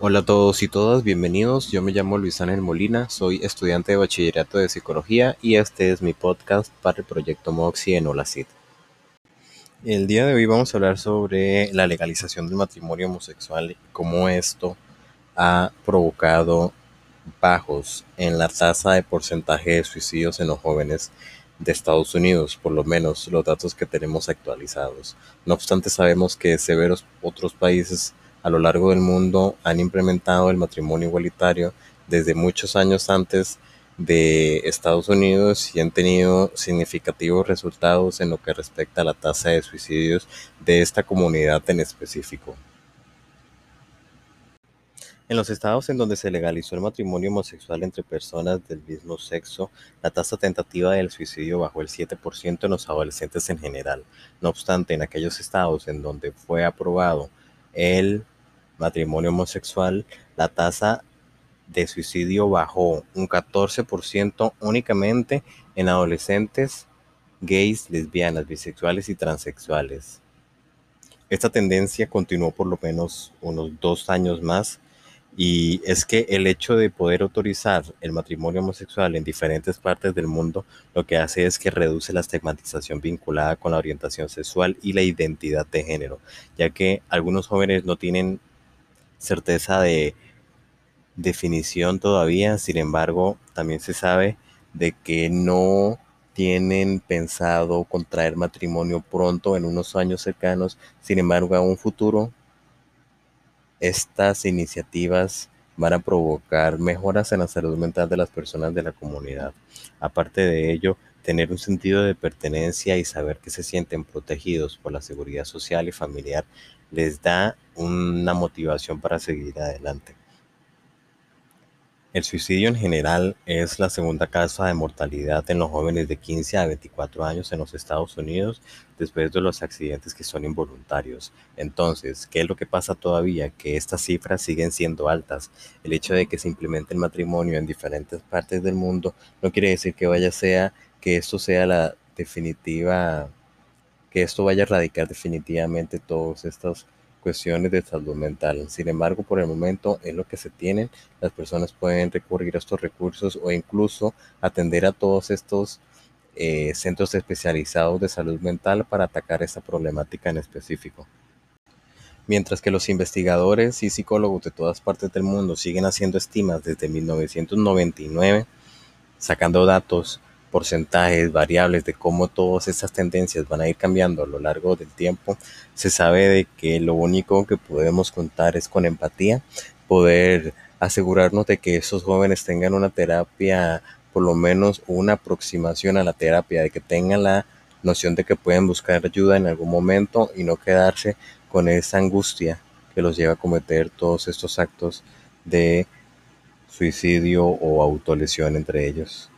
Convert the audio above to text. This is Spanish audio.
Hola a todos y todas, bienvenidos. Yo me llamo Luis Ángel Molina, soy estudiante de bachillerato de psicología y este es mi podcast para el proyecto Moxie en Holacid. El día de hoy vamos a hablar sobre la legalización del matrimonio homosexual y cómo esto ha provocado bajos en la tasa de porcentaje de suicidios en los jóvenes de Estados Unidos, por lo menos los datos que tenemos actualizados. No obstante, sabemos que severos otros países a lo largo del mundo han implementado el matrimonio igualitario desde muchos años antes de Estados Unidos y han tenido significativos resultados en lo que respecta a la tasa de suicidios de esta comunidad en específico. En los estados en donde se legalizó el matrimonio homosexual entre personas del mismo sexo, la tasa tentativa del suicidio bajó el 7% en los adolescentes en general. No obstante, en aquellos estados en donde fue aprobado el matrimonio homosexual, la tasa de suicidio bajó un 14% únicamente en adolescentes gays, lesbianas, bisexuales y transexuales. Esta tendencia continuó por lo menos unos dos años más y es que el hecho de poder autorizar el matrimonio homosexual en diferentes partes del mundo lo que hace es que reduce la estigmatización vinculada con la orientación sexual y la identidad de género, ya que algunos jóvenes no tienen certeza de definición todavía, sin embargo, también se sabe de que no tienen pensado contraer matrimonio pronto en unos años cercanos, sin embargo, a un futuro estas iniciativas van a provocar mejoras en la salud mental de las personas de la comunidad. Aparte de ello, tener un sentido de pertenencia y saber que se sienten protegidos por la seguridad social y familiar les da una motivación para seguir adelante. El suicidio en general es la segunda causa de mortalidad en los jóvenes de 15 a 24 años en los Estados Unidos después de los accidentes que son involuntarios. Entonces, ¿qué es lo que pasa todavía? Que estas cifras siguen siendo altas. El hecho de que se implemente el matrimonio en diferentes partes del mundo no quiere decir que vaya sea que esto sea la definitiva que esto vaya a erradicar definitivamente todos estos cuestiones de salud mental. Sin embargo, por el momento es lo que se tienen. Las personas pueden recurrir a estos recursos o incluso atender a todos estos eh, centros especializados de salud mental para atacar esta problemática en específico. Mientras que los investigadores y psicólogos de todas partes del mundo siguen haciendo estimas desde 1999, sacando datos porcentajes, variables de cómo todas estas tendencias van a ir cambiando a lo largo del tiempo, se sabe de que lo único que podemos contar es con empatía, poder asegurarnos de que esos jóvenes tengan una terapia, por lo menos una aproximación a la terapia, de que tengan la noción de que pueden buscar ayuda en algún momento y no quedarse con esa angustia que los lleva a cometer todos estos actos de suicidio o autolesión entre ellos.